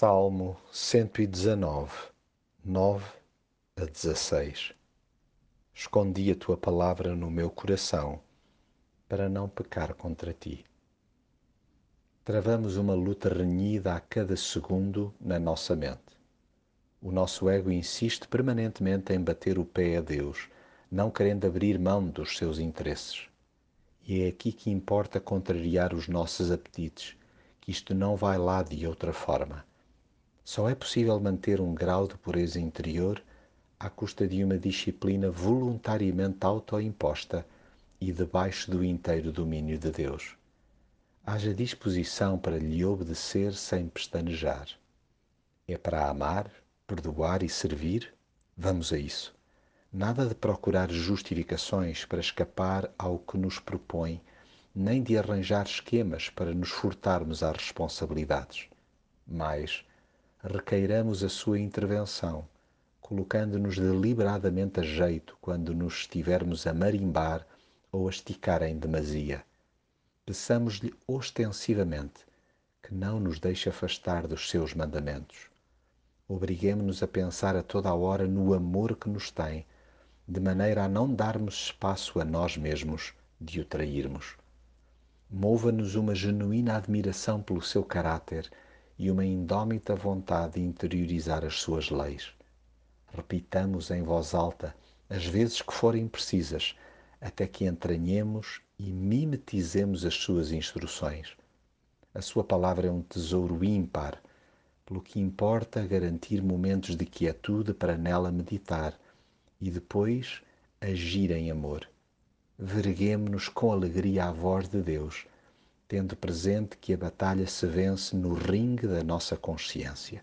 Salmo 119, 9 a 16 Escondi a tua palavra no meu coração para não pecar contra ti. Travamos uma luta renhida a cada segundo na nossa mente. O nosso ego insiste permanentemente em bater o pé a Deus, não querendo abrir mão dos seus interesses. E é aqui que importa contrariar os nossos apetites, que isto não vai lá de outra forma. Só é possível manter um grau de pureza interior à custa de uma disciplina voluntariamente autoimposta e debaixo do inteiro domínio de Deus. Haja disposição para lhe obedecer sem pestanejar. É para amar, perdoar e servir? Vamos a isso. Nada de procurar justificações para escapar ao que nos propõe, nem de arranjar esquemas para nos furtarmos às responsabilidades. Mas requeiramos a sua intervenção, colocando-nos deliberadamente a jeito quando nos estivermos a marimbar ou a esticar em demasia. Peçamos-lhe ostensivamente que não nos deixe afastar dos seus mandamentos. Obriguemo-nos a pensar a toda a hora no amor que nos tem, de maneira a não darmos espaço a nós mesmos de o trairmos. Mova-nos uma genuína admiração pelo seu caráter e uma indómita vontade de interiorizar as suas leis. Repitamos em voz alta, as vezes que forem precisas, até que entranhemos e mimetizemos as suas instruções. A sua palavra é um tesouro ímpar, pelo que importa garantir momentos de quietude para nela meditar e depois agir em amor. Verguemo-nos com alegria à voz de Deus tendo presente que a batalha se vence no ringue da nossa consciência.